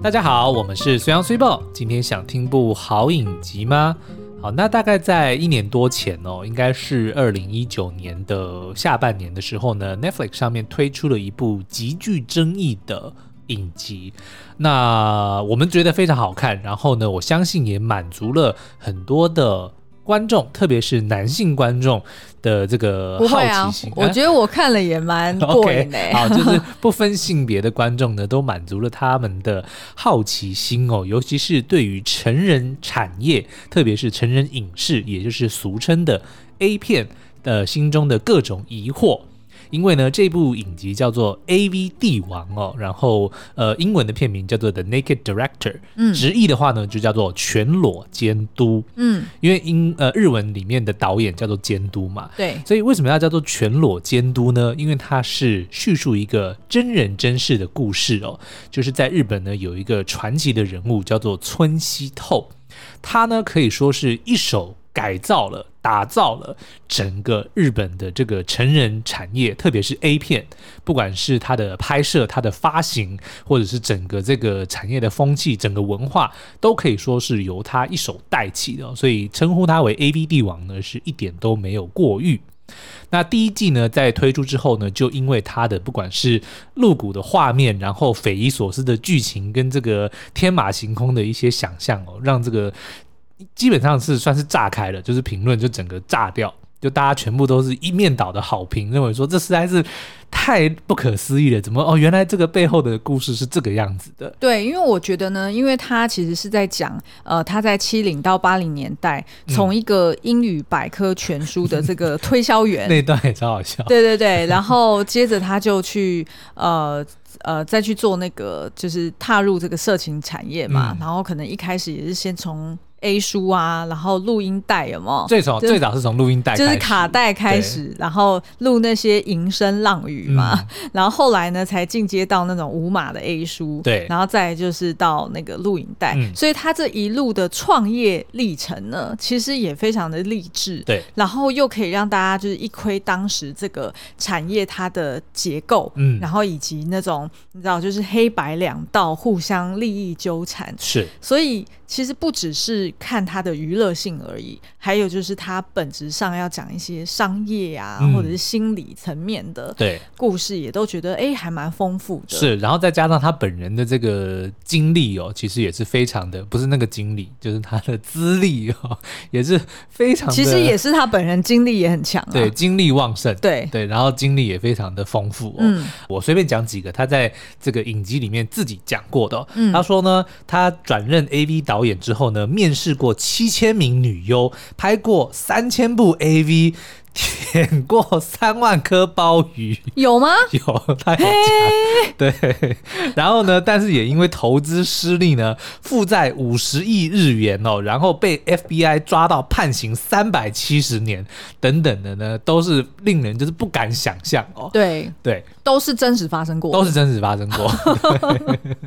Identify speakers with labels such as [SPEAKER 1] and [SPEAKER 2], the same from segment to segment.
[SPEAKER 1] 大家好，我们是随阳随报。今天想听部好影集吗？好，那大概在一年多前哦，应该是二零一九年的下半年的时候呢，Netflix 上面推出了一部极具争议的影集。那我们觉得非常好看，然后呢，我相信也满足了很多的。观众，特别是男性观众的这个好奇心，
[SPEAKER 2] 啊、我觉得我看了也蛮 过瘾的。
[SPEAKER 1] okay, 好，就是不分性别的观众呢，都满足了他们的好奇心哦。尤其是对于成人产业，特别是成人影视，也就是俗称的 A 片的心中的各种疑惑。因为呢，这部影集叫做《AV 帝王》哦，然后呃，英文的片名叫做《The Naked Director》，嗯，直译的话呢，就叫做全裸监督，嗯，因为英呃日文里面的导演叫做监督嘛，
[SPEAKER 2] 对，
[SPEAKER 1] 所以为什么要叫做全裸监督呢？因为它是叙述一个真人真事的故事哦，就是在日本呢有一个传奇的人物叫做村西透，他呢可以说是一手。改造了、打造了整个日本的这个成人产业，特别是 A 片，不管是它的拍摄、它的发行，或者是整个这个产业的风气、整个文化，都可以说是由他一手带起的。所以称呼他为 AV 帝王呢，是一点都没有过誉。那第一季呢，在推出之后呢，就因为他的不管是露骨的画面，然后匪夷所思的剧情，跟这个天马行空的一些想象哦，让这个。基本上是算是炸开了，就是评论就整个炸掉，就大家全部都是一面倒的好评，认为说这实在是太不可思议了，怎么哦，原来这个背后的故事是这个样子的。
[SPEAKER 2] 对，因为我觉得呢，因为他其实是在讲，呃，他在七零到八零年代，从一个英语百科全书的这个推销员，
[SPEAKER 1] 那段也超好笑。
[SPEAKER 2] 对对对，然后接着他就去，呃呃，再去做那个，就是踏入这个色情产业嘛，嗯、然后可能一开始也是先从。A 书啊，然后录音带有没有？
[SPEAKER 1] 最早最早是从录音带，
[SPEAKER 2] 就是卡带开始，然后录那些吟声浪语嘛，嗯、然后后来呢才进阶到那种无码的 A 书，
[SPEAKER 1] 对，
[SPEAKER 2] 然后再就是到那个录影带，嗯、所以他这一路的创业历程呢，其实也非常的励志，
[SPEAKER 1] 对，
[SPEAKER 2] 然后又可以让大家就是一窥当时这个产业它的结构，嗯，然后以及那种你知道就是黑白两道互相利益纠缠，
[SPEAKER 1] 是，
[SPEAKER 2] 所以。其实不只是看它的娱乐性而已，还有就是它本质上要讲一些商业啊，嗯、或者是心理层面的对故事，也都觉得哎，还蛮丰富的。
[SPEAKER 1] 是，然后再加上他本人的这个经历哦，其实也是非常的，不是那个经历，就是他的资历哦，也是非常的。
[SPEAKER 2] 其实也是他本人经历也很强，啊，
[SPEAKER 1] 对，精力旺盛，
[SPEAKER 2] 对
[SPEAKER 1] 对，然后经历也非常的丰富哦。嗯，我随便讲几个他在这个影集里面自己讲过的，哦。嗯，他说呢，他转任 AV。导演之后呢，面试过七千名女优，拍过三千部 AV。舔过三万颗鲍鱼，
[SPEAKER 2] 有吗？
[SPEAKER 1] 有，他有讲。嘿对，然后呢？但是也因为投资失利呢，负债五十亿日元哦，然后被 FBI 抓到判刑三百七十年等等的呢，都是令人就是不敢想象哦。
[SPEAKER 2] 对
[SPEAKER 1] 对，对
[SPEAKER 2] 都是真实发生过，
[SPEAKER 1] 都是真实发生过。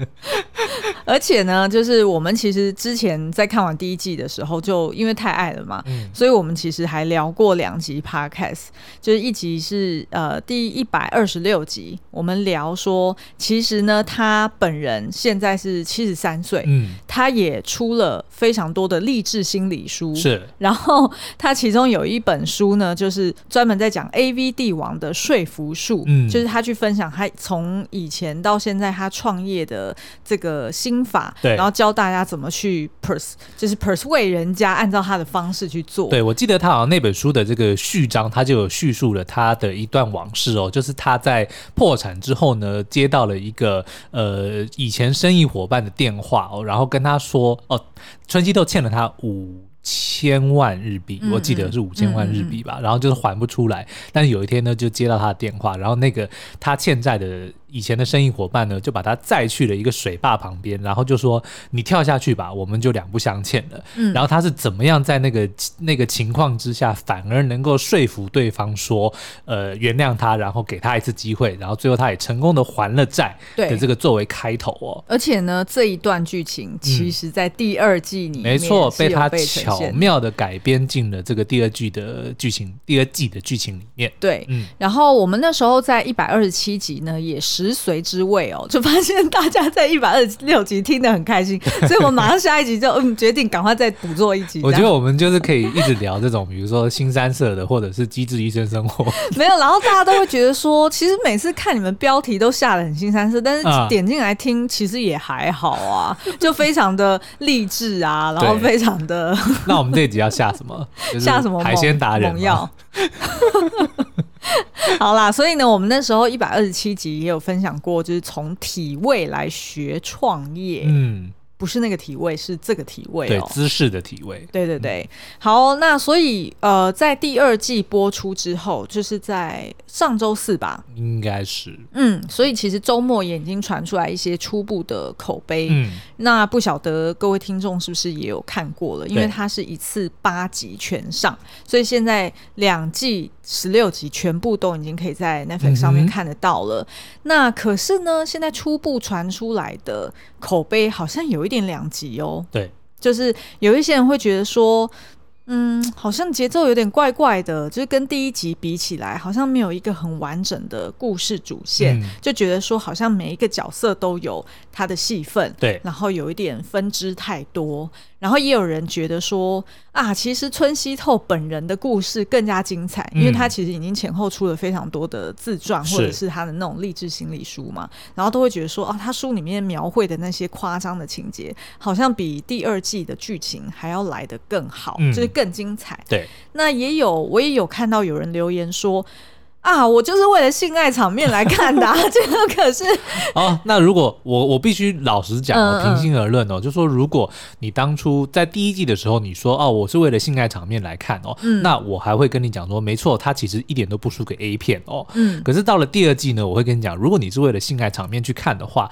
[SPEAKER 2] 而且呢，就是我们其实之前在看完第一季的时候，就因为太爱了嘛，嗯、所以我们其实还聊过两集 Podcast，就是一集是呃第一百二十六集，我们聊说，其实呢，他本人现在是七十三岁，嗯，他也出了非常多的励志心理书，
[SPEAKER 1] 是，
[SPEAKER 2] 然后他其中有一本书呢，就是专门在讲 AV 帝王的说服术，嗯，就是他去分享他从以前到现在他创业的这个心。法，对，然后教大家怎么去 pers，就是 persuade 人家按照他的方式去做。
[SPEAKER 1] 对，我记得他好像那本书的这个序章，他就有叙述了他的一段往事哦，就是他在破产之后呢，接到了一个呃以前生意伙伴的电话哦，然后跟他说哦，春熙豆欠了他五千万日币，我记得是五千万日币吧，然后就是还不出来，但是有一天呢，就接到他的电话，然后那个他欠债的。以前的生意伙伴呢，就把他载去了一个水坝旁边，然后就说：“你跳下去吧，我们就两不相欠了。”嗯，然后他是怎么样在那个那个情况之下，反而能够说服对方说：“呃，原谅他，然后给他一次机会。”然后最后他也成功的还了债。对，这个作为开头哦。
[SPEAKER 2] 而且呢，这一段剧情其实在第二季里面、嗯、没错，
[SPEAKER 1] 被他巧妙的改编进了这个第二季的剧情，第二季的剧情里面。
[SPEAKER 2] 对，嗯。然后我们那时候在一百二十七集呢，也是。食髓之味哦，就发现大家在一百二十六集听得很开心，所以我马上下一集就嗯决定赶快再补做一集。
[SPEAKER 1] 我觉得我们就是可以一直聊这种，比如说新三色的，或者是机智医生生活。
[SPEAKER 2] 没有，然后大家都会觉得说，其实每次看你们标题都下得很新三色，但是点进来听其实也还好啊，就非常的励志啊，然后非常的。
[SPEAKER 1] 那我们这一集要下什么？
[SPEAKER 2] 下什么
[SPEAKER 1] 海鲜达人？
[SPEAKER 2] 要。好啦，所以呢，我们那时候一百二十七集也有分享过，就是从体位来学创业。嗯。不是那个体位，是这个体位哦，
[SPEAKER 1] 对，姿势的体位。
[SPEAKER 2] 对对对，嗯、好，那所以呃，在第二季播出之后，就是在上周四吧，
[SPEAKER 1] 应该是，
[SPEAKER 2] 嗯，所以其实周末也已经传出来一些初步的口碑，嗯，那不晓得各位听众是不是也有看过了？因为它是一次八集全上，所以现在两季。十六集全部都已经可以在 Netflix 上面看得到了。嗯、那可是呢，现在初步传出来的口碑好像有一点两极哦。
[SPEAKER 1] 对，
[SPEAKER 2] 就是有一些人会觉得说，嗯，好像节奏有点怪怪的，就是跟第一集比起来，好像没有一个很完整的故事主线，嗯、就觉得说好像每一个角色都有他的戏份，
[SPEAKER 1] 对，
[SPEAKER 2] 然后有一点分支太多。然后也有人觉得说啊，其实村西透本人的故事更加精彩，因为他其实已经前后出了非常多的自传或者是他的那种励志心理书嘛，然后都会觉得说啊，他书里面描绘的那些夸张的情节，好像比第二季的剧情还要来得更好，嗯、就是更精彩。
[SPEAKER 1] 对，
[SPEAKER 2] 那也有我也有看到有人留言说。啊，我就是为了性爱场面来看的，啊，这个可是
[SPEAKER 1] 哦。那如果我我必须老实讲哦，平心而论哦，就说如果你当初在第一季的时候你说哦，我是为了性爱场面来看哦，嗯，那我还会跟你讲说，没错，它其实一点都不输给 A 片哦。嗯，可是到了第二季呢，我会跟你讲，如果你是为了性爱场面去看的话，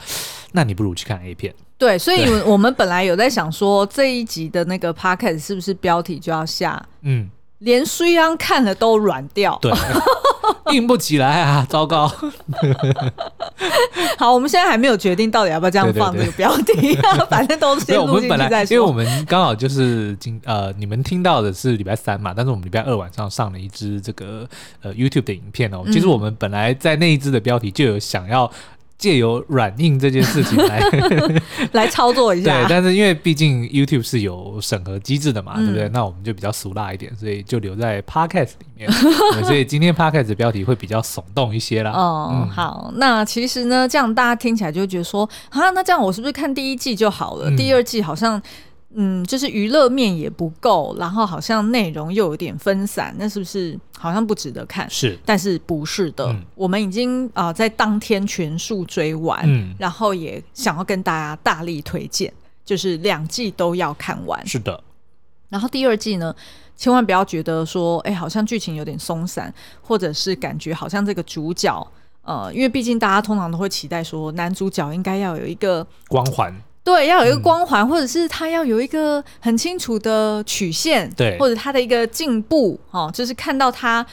[SPEAKER 1] 那你不如去看 A 片。
[SPEAKER 2] 对，所以我们本来有在想说，这一集的那个 podcast 是不是标题就要下嗯。连虽然看了都软掉，
[SPEAKER 1] 对，硬不起来啊！糟糕。
[SPEAKER 2] 好，我们现在还没有决定到底要不要这样放这个标题，啊，反正都先录进去再说。
[SPEAKER 1] 因为我们刚好就是今呃，你们听到的是礼拜三嘛，但是我们礼拜二晚上上了一支这个呃 YouTube 的影片哦。其实我们本来在那一支的标题就有想要。借由软硬这件事情来
[SPEAKER 2] 来操作一下，
[SPEAKER 1] 对，但是因为毕竟 YouTube 是有审核机制的嘛，嗯、对不对？那我们就比较俗辣一点，所以就留在 Podcast 里面。所以今天 Podcast 的标题会比较耸动一些啦。
[SPEAKER 2] 哦，嗯、好，那其实呢，这样大家听起来就会觉得说，啊，那这样我是不是看第一季就好了？嗯、第二季好像。嗯，就是娱乐面也不够，然后好像内容又有点分散，那是不是好像不值得看？
[SPEAKER 1] 是，
[SPEAKER 2] 但是不是的，嗯、我们已经啊、呃、在当天全数追完，嗯、然后也想要跟大家大力推荐，就是两季都要看完。
[SPEAKER 1] 是的，
[SPEAKER 2] 然后第二季呢，千万不要觉得说，哎，好像剧情有点松散，或者是感觉好像这个主角，呃，因为毕竟大家通常都会期待说，男主角应该要有一个
[SPEAKER 1] 光环。
[SPEAKER 2] 对，要有一个光环，嗯、或者是他要有一个很清楚的曲线，
[SPEAKER 1] 对，
[SPEAKER 2] 或者他的一个进步，哦，就是看到他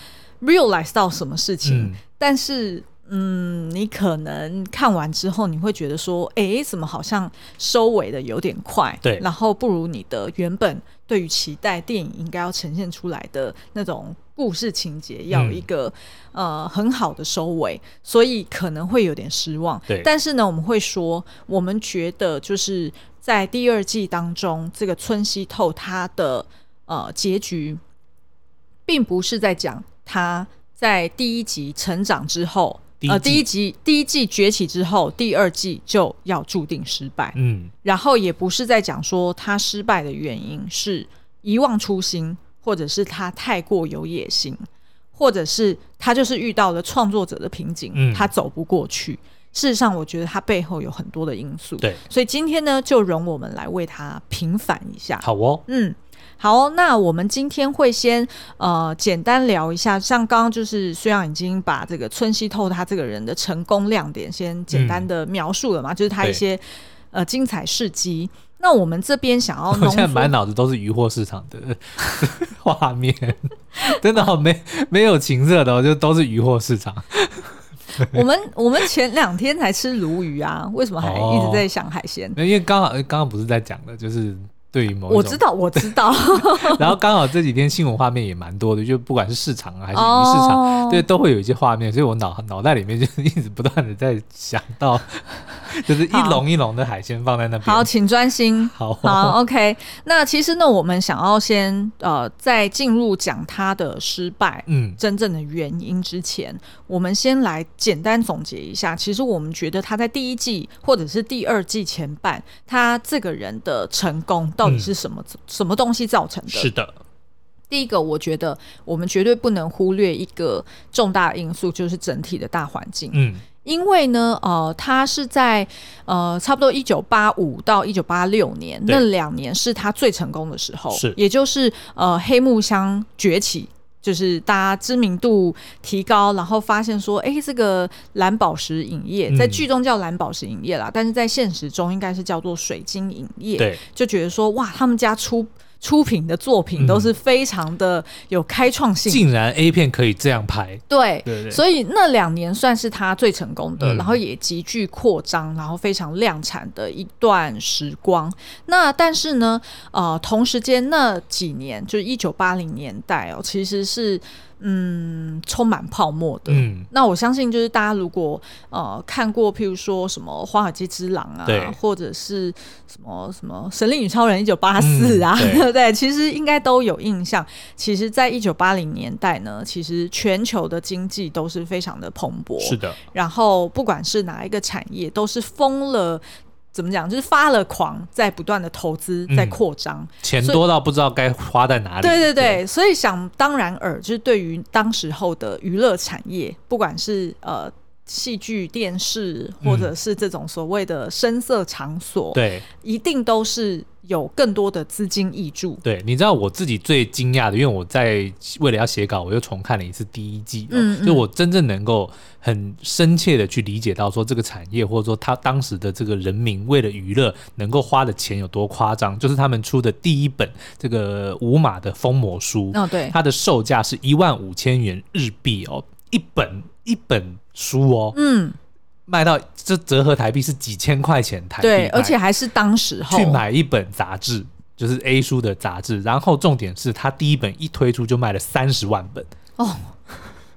[SPEAKER 2] realize 到什么事情，嗯、但是。嗯，你可能看完之后，你会觉得说，哎，怎么好像收尾的有点快？
[SPEAKER 1] 对，
[SPEAKER 2] 然后不如你的原本对于期待电影应该要呈现出来的那种故事情节，要有一个、嗯、呃很好的收尾，所以可能会有点失望。
[SPEAKER 1] 对，
[SPEAKER 2] 但是呢，我们会说，我们觉得就是在第二季当中，这个村西透他的呃结局，并不是在讲他在第一集成长之后。呃，第一集第一季崛起之后，第二季就要注定失败。嗯，然后也不是在讲说他失败的原因是遗忘初心，或者是他太过有野心，或者是他就是遇到了创作者的瓶颈，嗯，他走不过去。事实上，我觉得他背后有很多的因素。
[SPEAKER 1] 对，
[SPEAKER 2] 所以今天呢，就容我们来为他平反一下。
[SPEAKER 1] 好哦，
[SPEAKER 2] 嗯。好，那我们今天会先呃简单聊一下，像刚刚就是虽然已经把这个村西透他这个人的成功亮点先简单的描述了嘛，嗯、就是他一些呃精彩事迹。那我们这边想要，
[SPEAKER 1] 我现在满脑子都是渔货市场的画面，真的好没没有情色的、哦，就都是渔货市场。
[SPEAKER 2] 我们我们前两天才吃鲈鱼啊，为什么还一直在想海鲜？
[SPEAKER 1] 哦、因为刚好刚刚不是在讲的，就是。对于某
[SPEAKER 2] 我知道，我知道。
[SPEAKER 1] 然后刚好这几天新闻画面也蛮多的，就不管是市场还是鱼市场，哦、对，都会有一些画面，所以我脑脑袋里面就一直不断的在想到，就是一笼一笼的海鲜放在那边。
[SPEAKER 2] 好，请专心。
[SPEAKER 1] 好，
[SPEAKER 2] 好，OK。那其实呢，我们想要先呃，在进入讲他的失败，嗯，真正的原因之前，我们先来简单总结一下。其实我们觉得他在第一季或者是第二季前半，他这个人的成功到底是什么？嗯、什么东西造成的？
[SPEAKER 1] 是的，
[SPEAKER 2] 第一个，我觉得我们绝对不能忽略一个重大因素，就是整体的大环境。嗯，因为呢，呃，他是在呃差不多一九八五到一九八六年那两年是他最成功的时候，是，也就是呃黑木香崛起。就是大家知名度提高，然后发现说，哎、欸，这个蓝宝石影业在剧中叫蓝宝石影业啦，嗯、但是在现实中应该是叫做水晶影业。对，就觉得说，哇，他们家出。出品的作品都是非常的有开创性，
[SPEAKER 1] 竟然 A 片可以这样拍，
[SPEAKER 2] 对，对对，所以那两年算是他最成功的，嗯、然后也急剧扩张，然后非常量产的一段时光。那但是呢，呃，同时间那几年就是一九八零年代哦，其实是。嗯，充满泡沫的。嗯，那我相信就是大家如果呃看过，譬如说什么《华尔街之狼》啊，或者是什么什么《神力女超人》一九八四啊，嗯、对，对不对？其实应该都有印象。其实，在一九八零年代呢，其实全球的经济都是非常的蓬勃，
[SPEAKER 1] 是的。
[SPEAKER 2] 然后不管是哪一个产业，都是疯了。怎么讲？就是发了狂，在不断的投资，在扩张，嗯，钱
[SPEAKER 1] 多到不知道该花在哪里。
[SPEAKER 2] 对对对，对所以想当然尔，就是对于当时候的娱乐产业，不管是呃。戏剧、电视，或者是这种所谓的声色场所，对、嗯，一定都是有更多的资金挹注。
[SPEAKER 1] 对，你知道我自己最惊讶的，因为我在为了要写稿，我又重看了一次第一季，嗯，嗯，就我真正能够很深切的去理解到说这个产业，或者说他当时的这个人民为了娱乐能够花的钱有多夸张，就是他们出的第一本这个五码的封魔书，哦，对，它的售价是一万五千元日币哦，一本一本。书哦，嗯，卖到这折合台币是几千块钱台币，
[SPEAKER 2] 对，而且还是当时候。
[SPEAKER 1] 去买一本杂志，就是 A 书的杂志，然后重点是他第一本一推出就卖了三十万本。哦，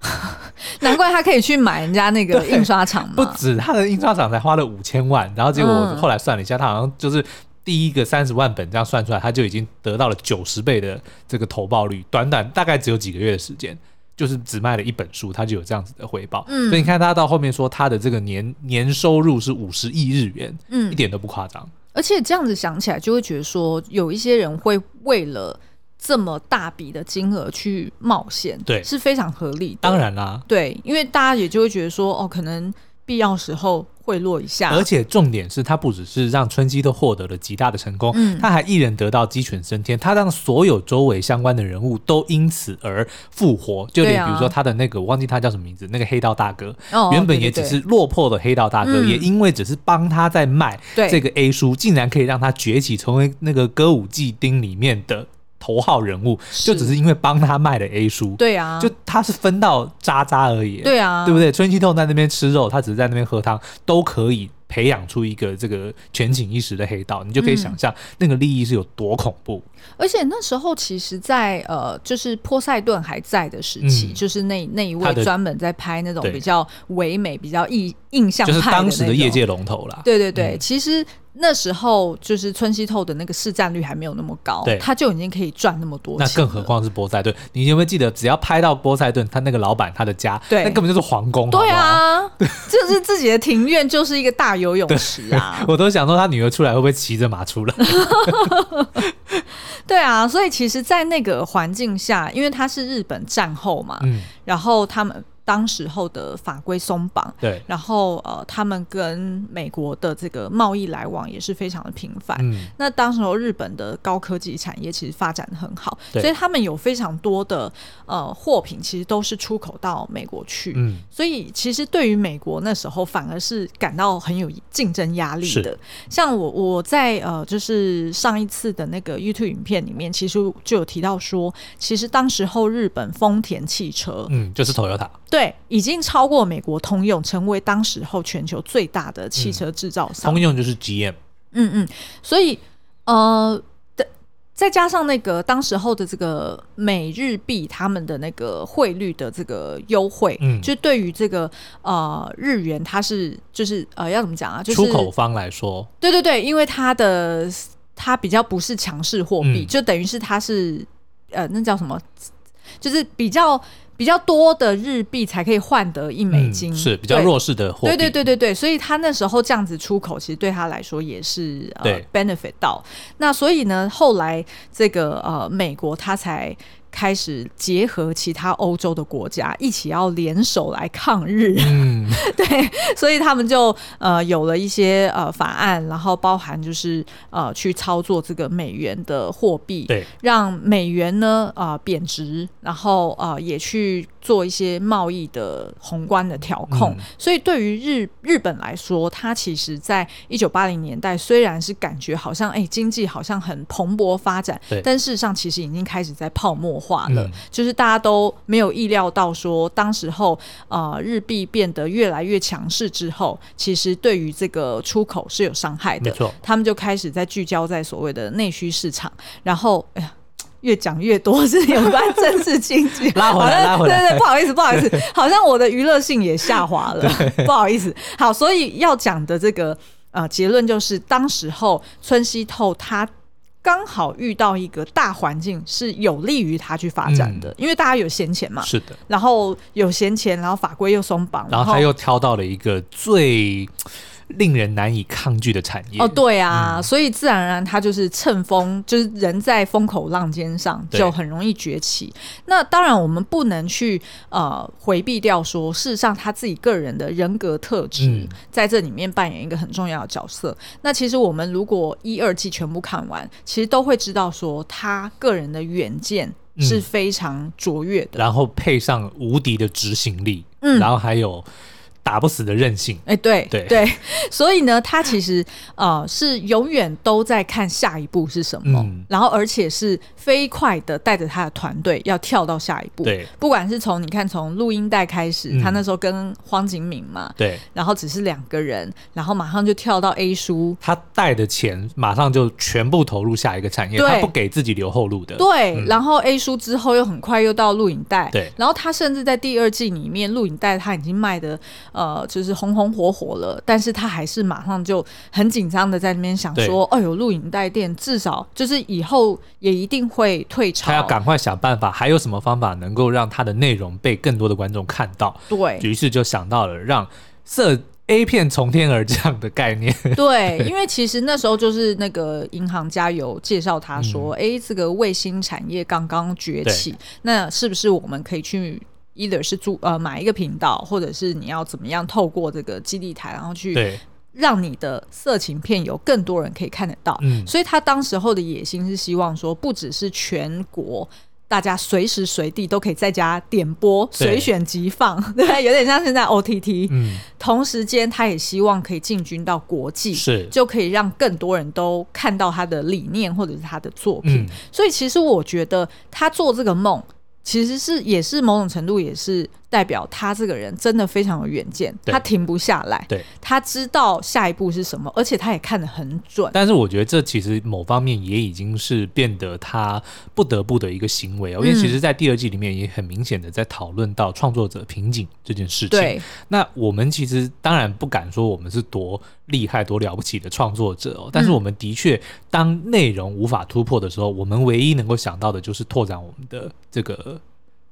[SPEAKER 2] 难怪他可以去买人家那个印刷厂嘛，
[SPEAKER 1] 不止他的印刷厂才花了五千万，然后结果我后来算了一下，他好像就是第一个三十万本这样算出来，他就已经得到了九十倍的这个投报率，短短大概只有几个月的时间。就是只卖了一本书，他就有这样子的回报。嗯，所以你看他到后面说他的这个年年收入是五十亿日元，嗯，一点都不夸张。
[SPEAKER 2] 而且这样子想起来，就会觉得说有一些人会为了这么大笔的金额去冒险，对，是非常合理的。
[SPEAKER 1] 当然啦，
[SPEAKER 2] 对，因为大家也就会觉得说，哦，可能。必要时候贿赂一下，
[SPEAKER 1] 而且重点是他不只是让春熙都获得了极大的成功，嗯，他还一人得到鸡犬升天，他让所有周围相关的人物都因此而复活。就连比如说他的那个，我忘记他叫什么名字，那个黑道大哥，原本也只是落魄的黑道大哥，也因为只是帮他在卖这个 A 书，竟然可以让他崛起，成为那个歌舞伎町里面的。头号人物就只是因为帮他卖了 A 书，对啊，就他是分到渣渣而已，对啊，对不对？春熙透在那边吃肉，他只是在那边喝汤，都可以培养出一个这个全景一时的黑道，你就可以想象那个利益是有多恐怖。嗯、
[SPEAKER 2] 而且那时候其实在，在呃，就是波塞顿还在的时期，嗯、就是那那一位专门在拍那种比较唯美、比较印印象派的，就是
[SPEAKER 1] 当时的业界龙头啦。
[SPEAKER 2] 对对对，嗯、其实。那时候就是春熙透的那个市占率还没有那么高，对，他就已经可以赚那么多钱。
[SPEAKER 1] 那更何况是波塞顿？你有没有记得，只要拍到波塞顿，他那个老板他的家，对，那根本就是皇宫。
[SPEAKER 2] 对啊，就是自己的庭院就是一个大游泳池啊！
[SPEAKER 1] 我都想说，他女儿出来会不会骑着马出来？
[SPEAKER 2] 对啊，所以其实，在那个环境下，因为他是日本战后嘛，嗯，然后他们。当时候的法规松绑，对，然后呃，他们跟美国的这个贸易来往也是非常的频繁。嗯，那当时候日本的高科技产业其实发展得很好，所以他们有非常多的呃货品，其实都是出口到美国去。嗯，所以其实对于美国那时候反而是感到很有竞争压力的。像我我在呃就是上一次的那个 YouTube 影片里面，其实就有提到说，其实当时候日本丰田汽车，
[SPEAKER 1] 嗯，就是 Toyota。
[SPEAKER 2] 对，已经超过美国通用，成为当时候全球最大的汽车制造商。
[SPEAKER 1] 嗯、通用就是 GM。
[SPEAKER 2] 嗯嗯，所以呃，再加上那个当时候的这个美日币，他们的那个汇率的这个优惠，嗯，就对于这个呃日元，它是就是呃要怎么讲啊？就是
[SPEAKER 1] 出口方来说，
[SPEAKER 2] 对对对，因为它的它比较不是强势货币，嗯、就等于是它是呃那叫什么？就是比较。比较多的日币才可以换得一美金，
[SPEAKER 1] 嗯、是比较弱势的货币。
[SPEAKER 2] 对对对对对，所以他那时候这样子出口，其实对他来说也是呃 benefit 到。那所以呢，后来这个呃美国他才。开始结合其他欧洲的国家一起要联手来抗日，嗯，对，所以他们就呃有了一些呃法案，然后包含就是呃去操作这个美元的货币，对，让美元呢啊、呃、贬值，然后啊、呃、也去做一些贸易的宏观的调控。嗯、所以对于日日本来说，它其实在一九八零年代虽然是感觉好像哎经济好像很蓬勃发展，但事实上其实已经开始在泡沫化了，嗯、就是大家都没有意料到说，当时候呃日币变得越来越强势之后，其实对于这个出口是有伤害的。没错，他们就开始在聚焦在所谓的内需市场，然后哎呀，越讲越多是有关政治经济，
[SPEAKER 1] 拉回来，拉回来，
[SPEAKER 2] 对对，不好意思，不好意思，好像我的娱乐性也下滑了，不好意思。好，所以要讲的这个呃结论就是，当时候村西透他。刚好遇到一个大环境是有利于他去发展的，嗯、因为大家有闲钱嘛，
[SPEAKER 1] 是的，然
[SPEAKER 2] 后有闲钱，然后法规又松绑，
[SPEAKER 1] 然后他又挑到了一个最。令人难以抗拒的产业
[SPEAKER 2] 哦，对啊，嗯、所以自然而然他就是乘风，就是人在风口浪尖上，就很容易崛起。那当然，我们不能去呃回避掉说，事实上他自己个人的人格特质在这里面扮演一个很重要的角色。嗯、那其实我们如果一二季全部看完，其实都会知道说，他个人的远见是非常卓越的，
[SPEAKER 1] 嗯、然后配上无敌的执行力，嗯，然后还有。打不死的韧性，
[SPEAKER 2] 哎，对对。对，所以呢，他其实呃是永远都在看下一步是什么，嗯、然后而且是飞快的带着他的团队要跳到下一步。对，不管是从你看从录音带开始，嗯、他那时候跟荒景敏嘛，对，然后只是两个人，然后马上就跳到 A 书，
[SPEAKER 1] 他带的钱马上就全部投入下一个产业，他不给自己留后路的。
[SPEAKER 2] 对，嗯、然后 A 书之后又很快又到录影带，对，然后他甚至在第二季里面录影带他已经卖的。呃，就是红红火火了，但是他还是马上就很紧张的在那边想说，对哎呦，录影带店至少就是以后也一定会退潮，
[SPEAKER 1] 他要赶快想办法，还有什么方法能够让他的内容被更多的观众看到？对，于是就想到了让色 A 片从天而降的概念。
[SPEAKER 2] 对，因为其实那时候就是那个银行家有介绍他说，哎、嗯，这个卫星产业刚刚崛起，那是不是我们可以去？either 是租呃买一个频道，或者是你要怎么样透过这个基地台，然后去让你的色情片有更多人可以看得到。嗯，所以他当时候的野心是希望说，不只是全国大家随时随地都可以在家点播，随选即放，对，有点像现在 OTT。嗯，同时间他也希望可以进军到国际，是就可以让更多人都看到他的理念或者是他的作品。嗯，所以其实我觉得他做这个梦。其实是也是某种程度也是。代表他这个人真的非常有远见，他停不下来，对，他知道下一步是什么，而且他也看得很准。
[SPEAKER 1] 但是我觉得这其实某方面也已经是变得他不得不的一个行为，因为其实，在第二季里面也很明显的在讨论到创作者瓶颈这件事情。对，那我们其实当然不敢说我们是多厉害、多了不起的创作者哦，但是我们的确，当内容无法突破的时候，我们唯一能够想到的就是拓展我们的这个。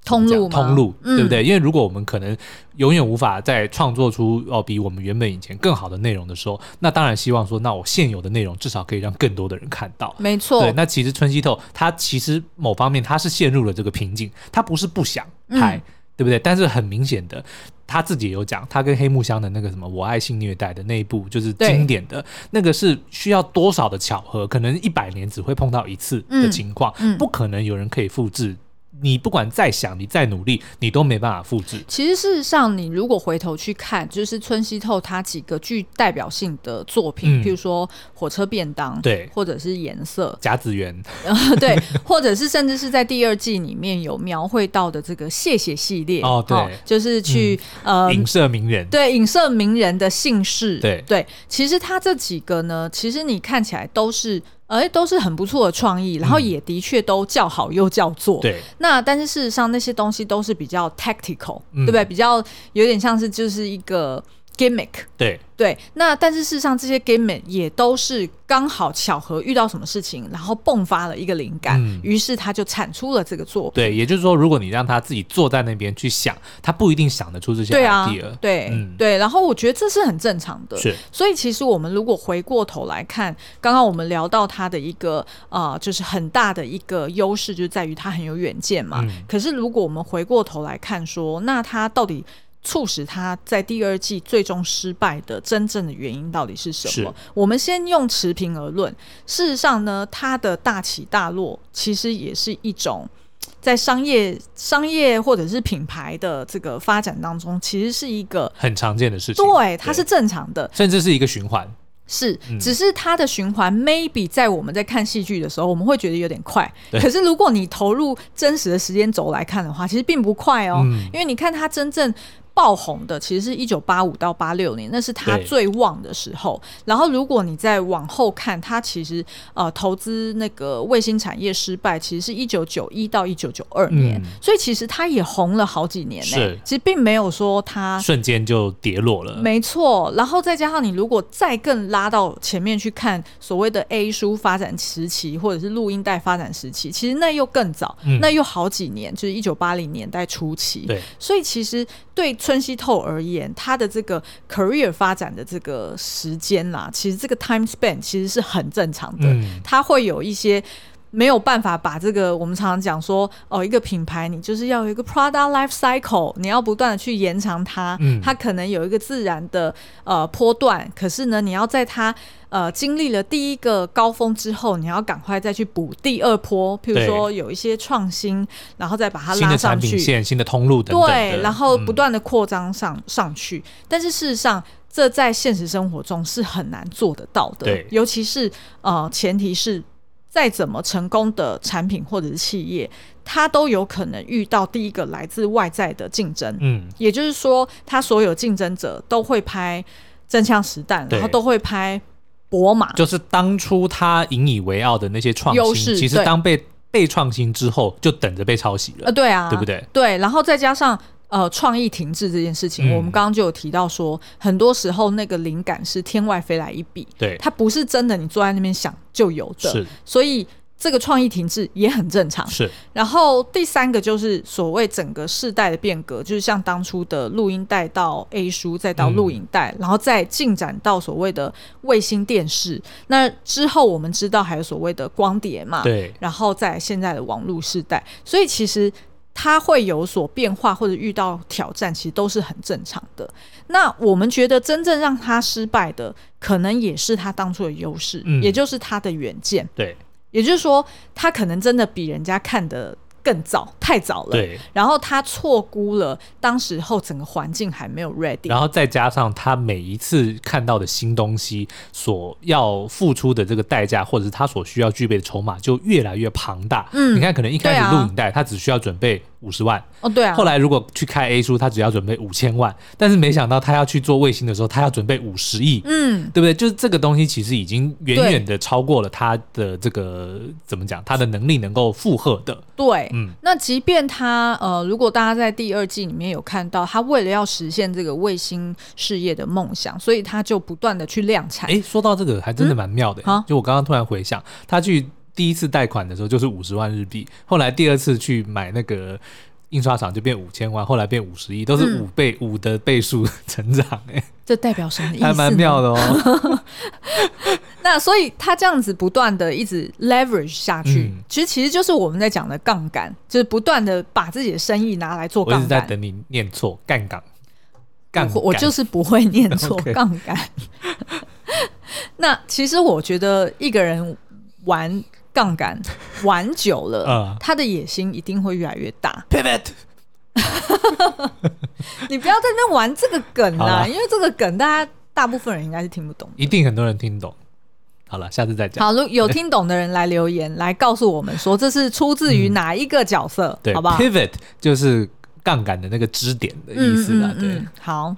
[SPEAKER 2] 通路，
[SPEAKER 1] 通路，对不对？嗯、因为如果我们可能永远无法再创作出哦比我们原本以前更好的内容的时候，那当然希望说，那我现有的内容至少可以让更多的人看到。
[SPEAKER 2] 没错，
[SPEAKER 1] 对。那其实春熙透他其实某方面他是陷入了这个瓶颈，他不是不想拍，嗯、对不对？但是很明显的，他自己也有讲，他跟黑木香的那个什么我爱性虐待的那一部，就是经典的那个是需要多少的巧合，可能一百年只会碰到一次的情况，嗯嗯、不可能有人可以复制。你不管再想，你再努力，你都没办法复制。
[SPEAKER 2] 其实事实上，你如果回头去看，就是村西透他几个具代表性的作品，嗯、譬如说《火车便当》，对，或者是《颜色》、
[SPEAKER 1] 甲子园，
[SPEAKER 2] 对，或者是甚至是在第二季里面有描绘到的这个谢谢系列。
[SPEAKER 1] 哦，对，哦、
[SPEAKER 2] 就是去、嗯、呃影
[SPEAKER 1] 射名人，
[SPEAKER 2] 对，影射名人的姓氏，
[SPEAKER 1] 对。
[SPEAKER 2] 对。其实他这几个呢，其实你看起来都是。哎，都是很不错的创意，然后也的确都叫好又叫座。
[SPEAKER 1] 对、嗯，
[SPEAKER 2] 那但是事实上那些东西都是比较 tactical，、
[SPEAKER 1] 嗯、
[SPEAKER 2] 对不对？比较有点像是就是一个。Gimmick
[SPEAKER 1] 对
[SPEAKER 2] 对，那但是事实上这些 gimmick 也都是刚好巧合遇到什么事情，然后迸发了一个灵感，嗯、于是他就产出了这个作品。
[SPEAKER 1] 对，也就是说，如果你让他自己坐在那边去想，他不一定想得出这些 idea。
[SPEAKER 2] 对啊，对、嗯、对。然后我觉得这是很正常的。
[SPEAKER 1] 是。
[SPEAKER 2] 所以其实我们如果回过头来看，刚刚我们聊到他的一个呃，就是很大的一个优势，就在于他很有远见嘛。嗯、可是如果我们回过头来看说，那他到底？促使他在第二季最终失败的真正的原因到底是什么？我们先用持平而论。事实上呢，它的大起大落其实也是一种在商业、商业或者是品牌的这个发展当中，其实是一个
[SPEAKER 1] 很常见的事情。
[SPEAKER 2] 对，它是正常的，
[SPEAKER 1] 甚至是一个循环。
[SPEAKER 2] 是，只是它的循环，maybe 在我们在看戏剧的时候，我们会觉得有点快。可是如果你投入真实的时间轴来看的话，其实并不快哦，嗯、因为你看它真正。爆红的其实是一九八五到八六年，那是他最旺的时候。然后，如果你再往后看，他其实呃投资那个卫星产业失败，其实是一九九一到一九九二年，嗯，所以其实他也红了好几年呢。是，其实并没有说他
[SPEAKER 1] 瞬间就跌落了。
[SPEAKER 2] 没错，然后再加上你如果再更拉到前面去看所谓的 A 书发展时期，或者是录音带发展时期，其实那又更早，嗯，那又好几年，就是一九八零年代初期。
[SPEAKER 1] 对，
[SPEAKER 2] 所以其实对。春熙透而言，他的这个 career 发展的这个时间啦，其实这个 time span 其实是很正常的。嗯，他会有一些没有办法把这个我们常常讲说哦，一个品牌你就是要有一个 product life cycle，你要不断的去延长它。嗯，它可能有一个自然的呃波段，可是呢，你要在它。呃，经历了第一个高峰之后，你要赶快再去补第二波。譬如说有一些创新，然后再把它拉上去，
[SPEAKER 1] 新的产品线、新的通路等等。
[SPEAKER 2] 对，然后不断的扩张上、嗯、上去。但是事实上，这在现实生活中是很难做得到的。对，尤其是呃，前提是再怎么成功的产品或者是企业，它都有可能遇到第一个来自外在的竞争。嗯，也就是说，它所有竞争者都会拍真枪实弹，然后都会拍。博马
[SPEAKER 1] 就是当初他引以为傲的那些创新，其实当被被创新之后，就等着被抄袭了。呃，
[SPEAKER 2] 对啊，
[SPEAKER 1] 对不对？
[SPEAKER 2] 对，然后再加上呃，创意停滞这件事情，嗯，我们刚刚就有提到说，很多时候那个灵感是天外飞来一笔，
[SPEAKER 1] 对，
[SPEAKER 2] 它不是真的你坐在那边想就有的，
[SPEAKER 1] 是，
[SPEAKER 2] 所以。这个创意停滞也很正常，
[SPEAKER 1] 是。
[SPEAKER 2] 然后第三个就是所谓整个世代的变革，就是像当初的录音带到 A 书，再到录影带，嗯，然后再进展到所谓的卫星电视。那之后我们知道还有所谓的光碟嘛，
[SPEAKER 1] 对。
[SPEAKER 2] 然后在现在的网络世代，所以其实它会有所变化或者遇到挑战，其实都是很正常的。那我们觉得真正让他失败的，可能也是他当初的优势，嗯，也就是他的远见，
[SPEAKER 1] 对。
[SPEAKER 2] 也就是说，他可能真的比人家看得更早，太早了。
[SPEAKER 1] 对。
[SPEAKER 2] 然后他错估了当时候整个环境还没有 ready。
[SPEAKER 1] 然后再加上他每一次看到的新东西所要付出的这个代价，或者是他所需要具备的筹码就越来越庞大。嗯。你看，可能一开始录影带，他只需要准备。五十万
[SPEAKER 2] 哦，对啊。
[SPEAKER 1] 后来如果去开 A 书，他只要准备五千万，但是没想到他要去做卫星的时候，他要准备五十亿，嗯，对不对？就是这个东西其实已经远远的超过了他的这个怎么讲，他的能力能够负荷的。
[SPEAKER 2] 对，嗯。那即便他呃，如果大家在第二季里面有看到，他为了要实现这个卫星事业的梦想，所以他就不断的去量产。
[SPEAKER 1] 哎，说到这个还真的蛮妙的，嗯，就我刚刚突然回想，他去。第一次贷款的时候就是五十万日币，后来第二次去买那个印刷厂就变五千万，后来变五十亿，都是五倍五、嗯、的倍数 成长哎，
[SPEAKER 2] 这代表什么意思？
[SPEAKER 1] 还蛮妙的哦。
[SPEAKER 2] 那所以他这样子不断的一直 leverage 下去，嗯、其实其实就是我们在讲的杠杆，就是不断的把自己的生意拿来做杠杆。
[SPEAKER 1] 我一直在等你念错杠杆，杠
[SPEAKER 2] 我，我就是不会念错 杠杆。那其实我觉得一个人玩。杠杆玩久了，嗯，他的野心一定会越来越大。
[SPEAKER 1] Pivot，
[SPEAKER 2] 你不要在那边玩这个梗啦，因为这个梗大家大部分人应该是听不懂。
[SPEAKER 1] 一定很多人听懂。好了，下次再讲。
[SPEAKER 2] 好，如 有听懂的人来留言，来告诉我们说这是出自于哪一个角色，嗯、对好不好
[SPEAKER 1] ？Pivot 就是杠杆的那个支点的意思啦。对，
[SPEAKER 2] 好，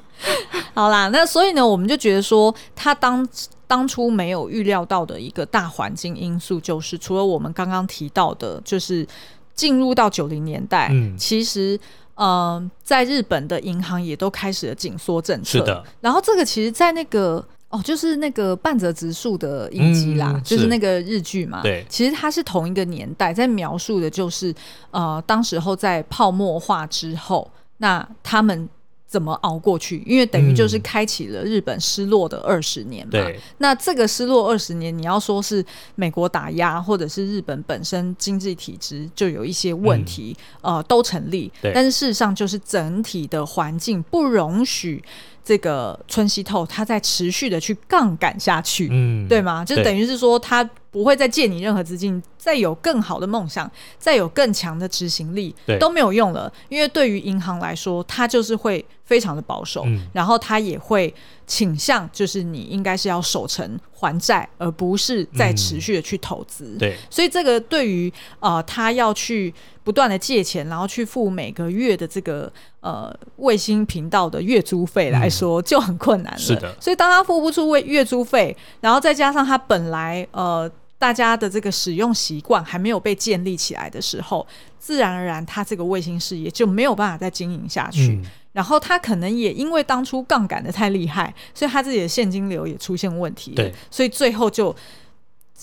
[SPEAKER 2] 好啦，那所以呢，我们就觉得说他当。当初没有预料到的一个大环境因素，就是除了我们刚刚提到的，就是进入到九零年代，嗯，其实。嗯、呃，在日本的银行也都开始了紧缩政策。
[SPEAKER 1] 是的，
[SPEAKER 2] 然后这个其实，在那个哦，就是那个半泽直树的影集啦，嗯、就是那个日剧嘛。对，其实它是同一个年代，在描述的就是呃，当时候在泡沫化之后，那他们。怎么熬过去？因为等于就是开启了日本失落的二十年嘛。嗯、那这个失落二十年，你要说是美国打压，或者是日本本身经济体制就有一些问题，嗯、呃，都成立。但是事实上，就是整体的环境不容许。这个村西透，他在持续的去杠杆下去，嗯，对吗？就等于是说，他不会再借你任何资金，再有更好的梦想，再有更强的执行力，都没有用了。因为对于银行来说，它就是会非常的保守，嗯、然后它也会倾向，就是你应该是要守成还债，而不是再持续的去投资。嗯、对，所以这个对于呃，他要去。不断的借钱，然后去付每个月的这个呃卫星频道的月租费来说，就很困难了。是的，所以当他付不出月月租费，然后再加上他本来呃大家的这个使用习惯还没有被建立起来的时候，自然而然他这个卫星事业就没有办法再经营下去。嗯、然后他可能也因为当初杠杆的太厉害，所以他自己的现金流也出现问题。对，所以最后就。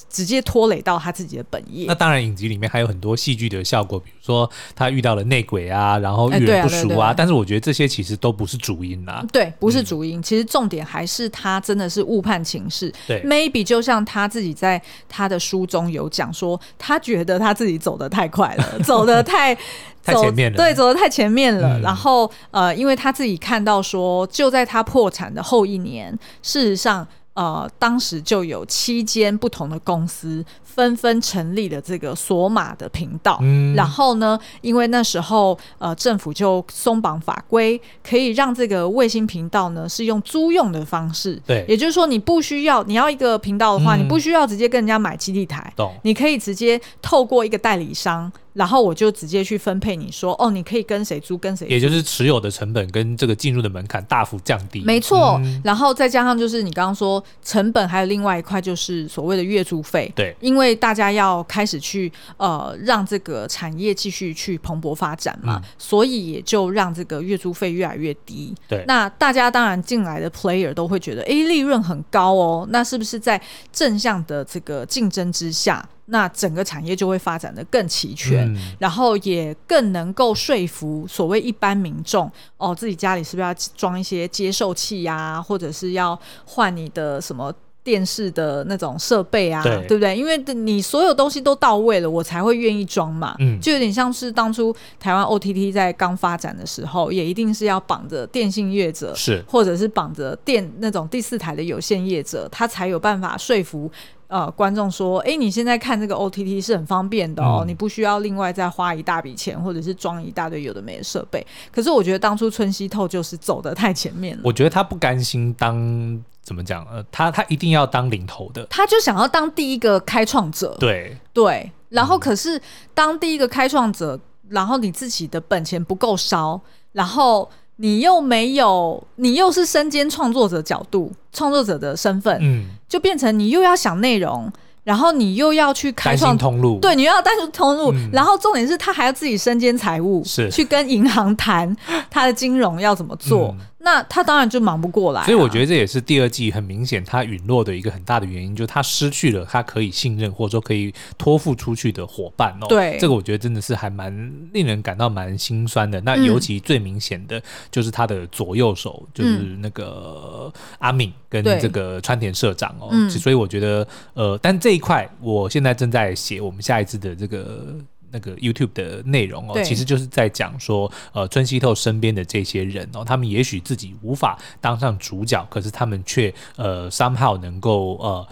[SPEAKER 2] 直接拖累到他自己的本业。那
[SPEAKER 1] 当然，影集里面还有很多戏剧的效果，比如说他遇到了内鬼啊，然后遇人不淑啊。但是我觉得这些其实都不是主因啦。
[SPEAKER 2] 对，不是主因。嗯、其实重点还是他真的是误判情势。对，maybe 就像他自己在他的书中有讲说，他觉得他自己走得太快了，走得太太前面了。对，走的太前面了。嗯、然后呃，因为他自己看到说，就在他破产的后一年，事实上。呃，当时就有七间不同的公司纷纷成立了这个索马的频道，嗯，然后呢，因为那时候呃政府就松绑法规，可以让这个卫星频道呢是用租用的方式，对，也就是说你不需要你要一个频道的话，嗯，你不需要直接跟人家买基地台，懂，你可以直接透过一个代理商。然后我就直接去分配，你说哦，你可以跟谁租，跟谁租，
[SPEAKER 1] 也就是持有的成本跟这个进入的门槛大幅降低。
[SPEAKER 2] 没错，嗯、然后再加上就是你刚刚说成本，还有另外一块就是所谓的月租费。对，因为大家要开始去呃让这个产业继续去蓬勃发展嘛，嗯、所以也就让这个月租费越来越低。对，那大家当然进来的 player 都会觉得，哎，利润很高哦，那是不是在正向的这个竞争之下？那整个产业就会发展的更齐全，嗯、然后也更能够说服所谓一般民众哦，自己家里是不是要装一些接受器呀、啊，或者是要换你的什么电视的那种设备啊，对，对不对？因为你所有东西都到位了，我才会愿意装嘛。嗯，就有点像是当初台湾 OTT 在刚发展的时候，也一定是要绑着电信业者，是，或者是绑着电那种第四台的有线业者，他才有办法说服。呃，观众说：“哎，你现在看这个 OTT 是很方便的哦，嗯、你不需要另外再花一大笔钱，或者是装一大堆有的没的设备。可是我觉得当初春熙透就是走的太前面了。
[SPEAKER 1] 我觉得他不甘心当怎么讲？呃，他他一定要当领头的，
[SPEAKER 2] 他就想要当第一个开创者。对对，然后可是当第一个开创者，然后你自己的本钱不够烧，然后。”你又没有，你又是身兼创作者角度、创作者的身份，嗯，就变成你又要想内容，然后你又要去开创
[SPEAKER 1] 通路，
[SPEAKER 2] 对，你又要单独通路，嗯、然后重点是他还要自己身兼财务，是。去跟银行谈他的金融要怎么做。嗯那他当然就忙不过来，啊，
[SPEAKER 1] 所以我觉得这也是第二季很明显他陨落的一个很大的原因，就是他失去了他可以信任或者说可以托付出去的伙伴哦。对，这个我觉得真的是还蛮令人感到蛮心酸的。那尤其最明显的就是他的左右手，嗯、就是那个阿敏跟这个川田社长哦。嗯、所以我觉得呃，但这一块我现在正在写我们下一次的这个。那个 YouTube 的内容哦，其实就是在讲说，呃，村西透身边的这些人哦，他们也许自己无法当上主角，可是他们却呃 somehow 能够呃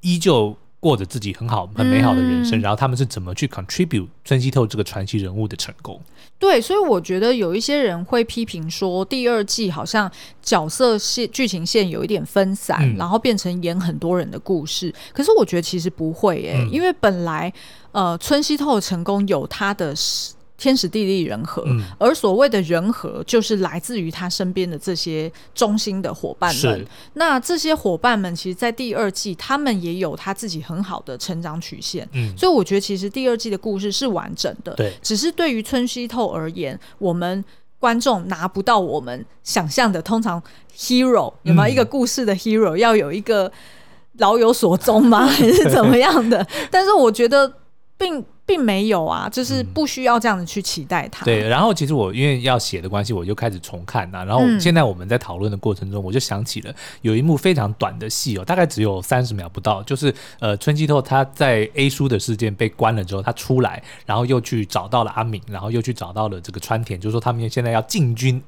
[SPEAKER 1] 依旧过着自己很好、很美好的人生。嗯、然后他们是怎么去 contribute 村西透这个传奇人物的成功？
[SPEAKER 2] 对，所以我觉得有一些人会批评说，第二季好像角色线、剧情线有一点分散，嗯、然后变成演很多人的故事。可是我觉得其实不会诶，嗯、因为本来。呃，村西透的成功有他的天时地利人和，嗯、而所谓的人和，就是来自于他身边的这些中心的伙伴们。那这些伙伴们，其实，在第二季，他们也有他自己很好的成长曲线。嗯，所以我觉得，其实第二季的故事是完整的。对，只是对于村西透而言，我们观众拿不到我们想象的。通常，hero 有没有一个故事的 hero、嗯、要有一个老有所终吗？还是怎么样的？但是我觉得。并并没有啊，就是不需要这样子去期待它。
[SPEAKER 1] 嗯、对，然后其实我因为要写的关系，我就开始重看呐、啊。然后现在我们在讨论的过程中，我就想起了有一幕非常短的戏哦，大概只有三十秒不到，就是呃春季透他在 A 书的事件被关了之后，他出来，然后又去找到了阿敏，然后又去找到了这个川田，就是说他们现在要进军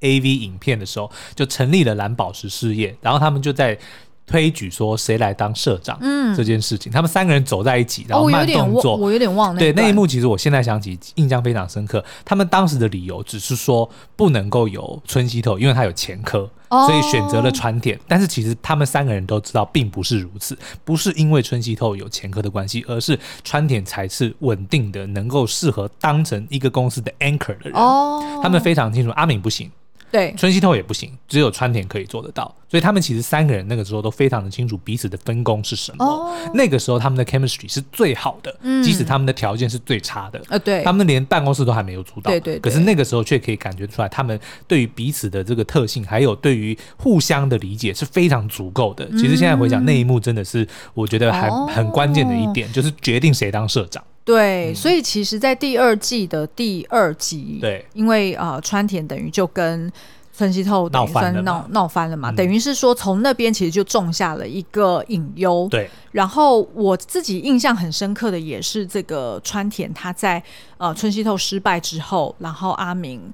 [SPEAKER 1] AV 影片的时候，就成立了蓝宝石事业，然后他们就在。推举说谁来当社长，嗯，这件事情，他们三个人走在一起，然后慢动作，
[SPEAKER 2] 哦、我有点忘，
[SPEAKER 1] 对那一幕，其实我现在想起，印象非常深刻。他们当时的理由只是说不能够有春西透，因为他有前科，哦、所以选择了川田。但是其实他们三个人都知道，并不是如此，不是因为春西透有前科的关系，而是川田才是稳定的，能够适合当成一个公司的 anchor 的人。哦，他们非常清楚，阿敏不行。
[SPEAKER 2] 对，
[SPEAKER 1] 村西透也不行，只有川田可以做得到，所以他们其实三个人那个时候都非常的清楚彼此的分工是什么。哦、那个时候他们的 chemistry 是最好的，嗯、即使他们的条件是最差的。呃，对，他们连办公室都还没有租到。对，对对。可是那个时候却可以感觉出来，他们对于彼此的这个特性，还有对于互相的理解是非常足够的。其实现在回想那一幕，真的是我觉得还很关键的一点，哦、就是决定谁当社长。
[SPEAKER 2] 对，嗯、所以其实，在第二季的第二集，
[SPEAKER 1] 对，
[SPEAKER 2] 因为呃，川田等于就跟村西透等于算闹闹翻，翻了嘛，嗯、等于是说从那边其实就种下了一个隐忧。对，然后我自己印象很深刻的也是这个川田他在呃村西透失败之后，然后阿明。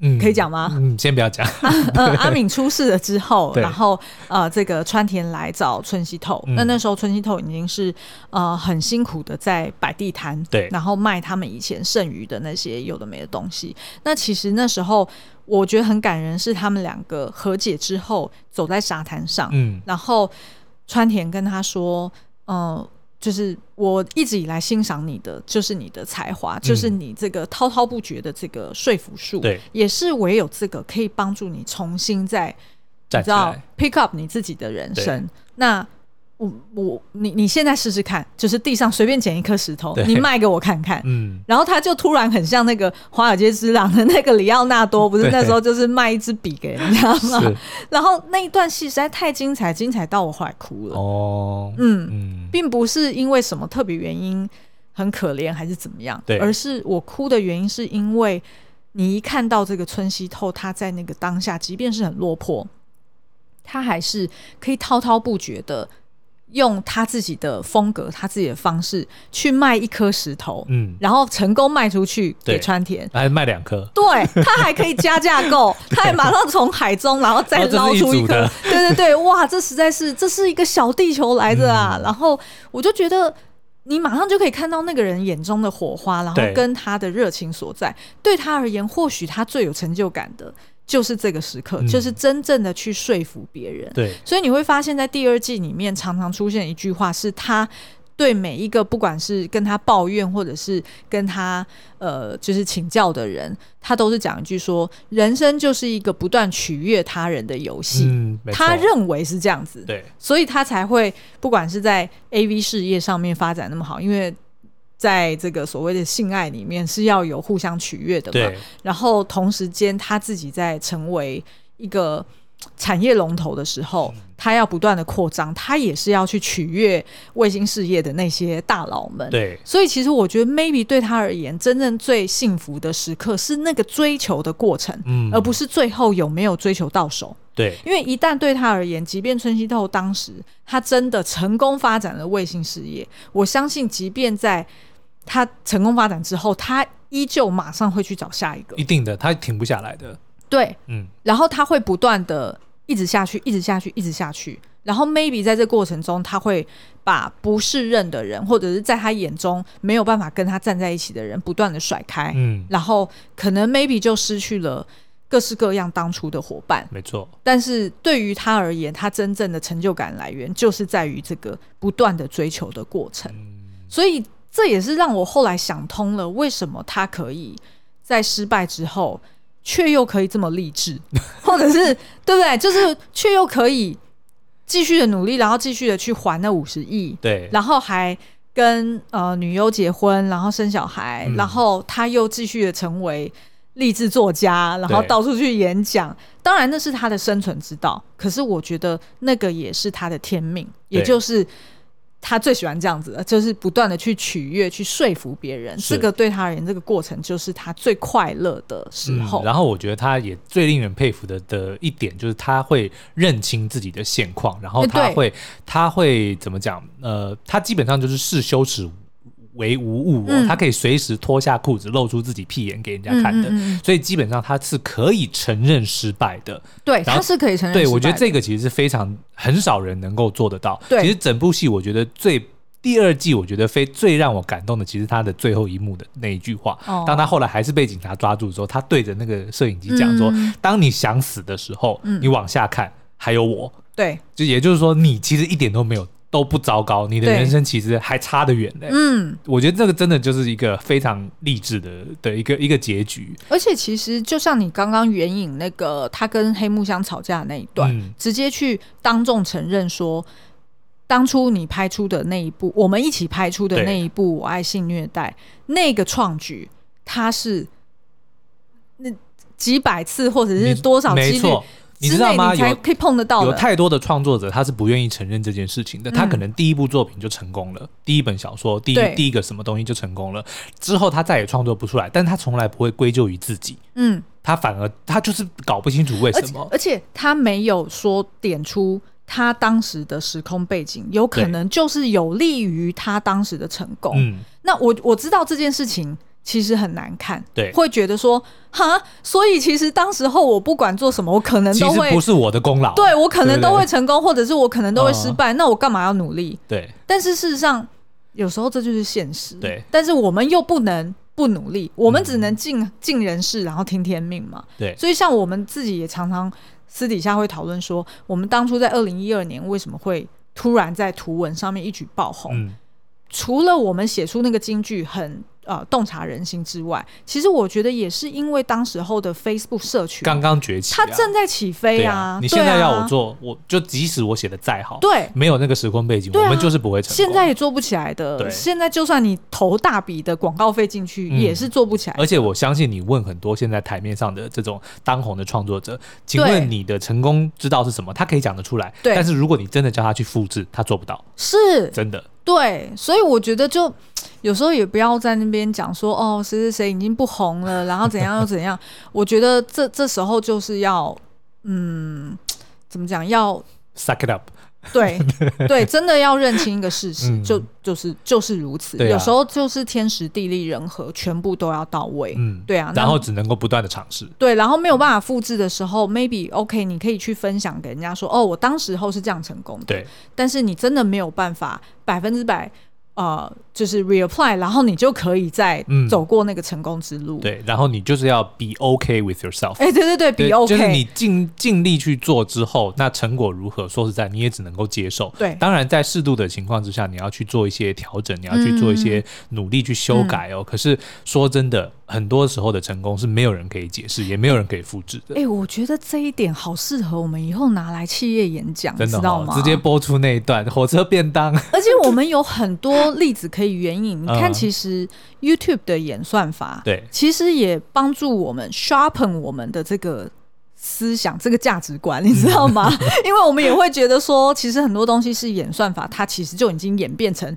[SPEAKER 2] 嗯，可以讲吗？
[SPEAKER 1] 嗯，先不要讲。
[SPEAKER 2] 呃，阿敏出事了之后，然后呃，这个川田来找春西透。嗯、那那时候春西透已经是呃很辛苦的在摆地摊，对，然后卖他们以前剩余的那些有的没的东西。那其实那时候我觉得很感人，是他们两个和解之后走在沙滩上，嗯，然后川田跟他说，嗯、呃。就是我一直以来欣赏你的，就是你的才华，嗯、就是你这个滔滔不绝的这个说服术，对，也是唯有这个可以帮助你重新再你知道 pick up 你自己的人生。那。我我你你现在试试看，就是地上随便捡一颗石头，你卖给我看看。嗯，然后他就突然很像那个《华尔街之狼》的那个里奥纳多，不是那时候就是卖一支笔给人家吗？是然后那一段戏实在太精彩，精彩到我后来哭了。哦，嗯，嗯并不是因为什么特别原因很可怜还是怎么样，对而是我哭的原因是因为你一看到这个村西透，他在那个当下，即便是很落魄，他还是可以滔滔不绝的。用他自己的风格，他自己的方式去卖一颗石头，嗯，然后成功卖出去给川田，
[SPEAKER 1] 还卖两颗，
[SPEAKER 2] 对，他还可以加价购，他还马上从海中然后再捞出一颗，哦、一对对对，哇，这实在是这是一个小地球来的啊！嗯、然后我就觉得，你马上就可以看到那个人眼中的火花，然后跟他的热情所在，对，对他而言，或许他最有成就感的。就是这个时刻，嗯、就是真正的去说服别人。对，所以你会发现在第二季里面，常常出现一句话，是他对每一个不管是跟他抱怨，或者是跟他呃，就是请教的人，他都是讲一句说：人生就是一个不断取悦他人的游戏。嗯，他认为是这样子。对，所以他才会不管是在 AV 事业上面发展那么好，因为。在这个所谓的性爱里面是要有互相取悦的嘛，对。然后同时间他自己在成为一个产业龙头的时候，嗯、他要不断的扩张，他也是要去取悦卫星事业的那些大佬们。对，所以其实我觉得，maybe 对他而言，真正最幸福的时刻是那个追求的过程，嗯、而不是最后有没有追求到手。对，因为一旦对他而言，即便春熙透当时他真的成功发展了卫星事业，我相信，即便在他成功发展之后，他依旧马上会去找下一个，
[SPEAKER 1] 一定的，他停不下来的。
[SPEAKER 2] 对，嗯，然后他会不断的一直下去，一直下去，一直下去。然后 maybe 在这过程中，他会把不适任的人，或者是在他眼中没有办法跟他站在一起的人，不断的甩开。嗯，然后可能 maybe 就失去了各式各样当初的伙伴。
[SPEAKER 1] 没错。
[SPEAKER 2] 但是对于他而言，他真正的成就感来源就是在于这个不断的追求的过程。嗯，所以。这也是让我后来想通了，为什么他可以在失败之后，却又可以这么励志，或者是对不对？就是却又可以继续的努力，然后继续的去还那五十亿，
[SPEAKER 1] 对，
[SPEAKER 2] 然后还跟呃女优结婚，然后生小孩，嗯、然后他又继续的成为励志作家，然后到处去演讲。当然那是他的生存之道，可是我觉得那个也是他的天命，也就是。他最喜欢这样子的，就是不断的去取悦、去说服别人。这个对他而言，这个过程就是他最快乐的时候。
[SPEAKER 1] 嗯，然后我觉得他也最令人佩服的的一点，就是他会认清自己的现况，然后他会，他会怎么讲？呃，他基本上就是视羞耻为无物，哦嗯，他可以随时脱下裤子露出自己屁眼给人家看的，所以基本上他是可以承认失败的。
[SPEAKER 2] 对，他是可以承认。
[SPEAKER 1] 对，我觉得这个其实是非常很少人能够做得到。
[SPEAKER 2] 对，
[SPEAKER 1] 其实整部戏我觉得最第二季我觉得非最让我感动的，其实他的最后一幕的那一句话，哦，当他后来还是被警察抓住的时候，他对着那个摄影机讲说，嗯：“当你想死的时候，嗯，你往下看，还有我。”
[SPEAKER 2] 对，
[SPEAKER 1] 就也就是说，你其实一点都没有。都不糟糕，你的人生其实还差得远嘞。
[SPEAKER 2] 嗯，
[SPEAKER 1] 我觉得这个真的就是一个非常励志的的一个一个结局。
[SPEAKER 2] 而且其实就像你刚刚援引那个他跟黑木香吵架的那一段，嗯、直接去当众承认说，当初你拍出的那一部，我们一起拍出的那一部《我爱性虐待》那个创举，它是那几百次或者是多少几率？
[SPEAKER 1] 你知道吗？
[SPEAKER 2] 有可以碰得到，
[SPEAKER 1] 有太多的创作者他是不愿意承认这件事情的。他可能第一部作品就成功了，第一本小说，第一第一个什么东西就成功了，之后他再也创作不出来。但他从来不会归咎于自己，嗯，他反而他就是搞不清楚为什么，
[SPEAKER 2] 而且他没有说点出他当时的时空背景，有可能就是有利于他当时的成功。嗯，那我我知道这件事情。其实很难看，
[SPEAKER 1] 对，
[SPEAKER 2] 会觉得说，哈，所以其实当时候我不管做什么，我可能都会
[SPEAKER 1] 不是我的功劳，
[SPEAKER 2] 对我可能都会成功，或者是我可能都会失败，嗯，那我干嘛要努力？
[SPEAKER 1] 对，
[SPEAKER 2] 但是事实上，有时候这就是现实，
[SPEAKER 1] 对，
[SPEAKER 2] 但是我们又不能不努力，我们只能尽尽人事，然后听天命嘛，
[SPEAKER 1] 对，
[SPEAKER 2] 所以像我们自己也常常私底下会讨论说，我们当初在二零一二年为什么会突然在图文上面一举爆红？嗯，除了我们写出那个金句很。呃，洞察人心之外，其实我觉得也是因为当时候的 Facebook 社群
[SPEAKER 1] 刚刚崛起，
[SPEAKER 2] 它正在起飞啊，啊！
[SPEAKER 1] 你现在要我做，啊、我就即使我写的再好，
[SPEAKER 2] 对，
[SPEAKER 1] 没有那个时空背景，啊、我们就是不会成功。
[SPEAKER 2] 现在也做不起来的。对，现在就算你投大笔的广告费进去，也是做不起来、嗯。
[SPEAKER 1] 而且我相信你问很多现在台面上的这种当红的创作者，请问你的成功之道是什么？他可以讲得出来，对。但是如果你真的叫他去复制，他做不到，
[SPEAKER 2] 是
[SPEAKER 1] 真的。
[SPEAKER 2] 对，所以我觉得就有时候也不要在那边讲说哦，谁谁谁已经不红了，然后怎样又怎样。我觉得这这时候就是要嗯，怎么讲？要
[SPEAKER 1] suck it up。
[SPEAKER 2] 对对，真的要认清一个事实，嗯、就就是就是如此、啊。有时候就是天时地利人和，全部都要到位。嗯，对啊。
[SPEAKER 1] 然后只能够不断的尝试。
[SPEAKER 2] 对，然后没有办法复制的时候，maybe OK，你可以去分享给人家说，哦，我当时候是这样成功的。
[SPEAKER 1] 对。但
[SPEAKER 2] 是你真的没有办法百分之百。呃，就是 reapply，然后你就可以再走过那个成功之路。
[SPEAKER 1] 嗯、对，然后你就是要 be okay with yourself。
[SPEAKER 2] 哎，对对对，be okay，
[SPEAKER 1] 就是你尽尽力去做之后，那成果如何？说实在，你也只能够接受。
[SPEAKER 2] 对，
[SPEAKER 1] 当然在适度的情况之下，你要去做一些调整，你要去做一些努力去修改哦。嗯、可是说真的。很多时候的成功是没有人可以解释，也没有人可以复制的。
[SPEAKER 2] 哎、欸，我觉得这一点好适合我们以后拿来企业演讲，
[SPEAKER 1] 真的、哦、
[SPEAKER 2] 知道吗？
[SPEAKER 1] 直接播出那一段火车便当。
[SPEAKER 2] 而且我们有很多例子可以援引。你看，其实 YouTube 的演算法，对，其实也帮助我们 sharpen 我们的这个思想、这个价值观，你知道吗？因为我们也会觉得说，其实很多东西是演算法，它其实就已经演变成。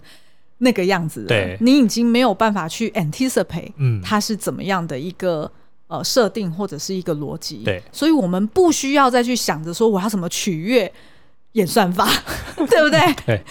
[SPEAKER 2] 那个样子，对，你已经没有办法去 anticipate，嗯，它是怎么样的一个呃设定或者是一个逻辑，
[SPEAKER 1] 对，
[SPEAKER 2] 所以我们不需要再去想着说我要怎么取悦演算法，对不对？
[SPEAKER 1] 对，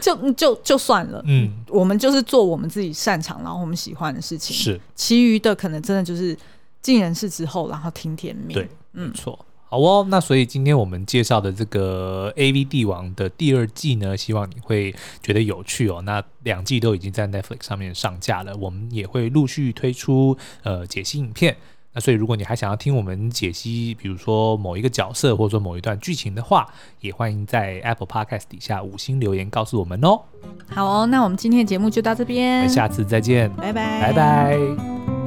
[SPEAKER 2] 就就就算了，嗯，我们就是做我们自己擅长然后我们喜欢的事情，
[SPEAKER 1] 是，
[SPEAKER 2] 其余的可能真的就是尽人事之后，然后听天命，
[SPEAKER 1] 对，没错。嗯好哦，那所以今天我们介绍的这个 AV 帝王的第二季呢，希望你会觉得有趣哦。那两季都已经在 Netflix 上面上架了，我们也会陆续推出呃解析影片。那所以如果你还想要听我们解析，比如说某一个角色或者说某一段剧情的话，也欢迎在 Apple Podcast 底下五星留言告诉我们哦。
[SPEAKER 2] 好哦，那我们今天的节目就到这边，
[SPEAKER 1] 下次再见，
[SPEAKER 2] 拜拜，
[SPEAKER 1] 拜拜。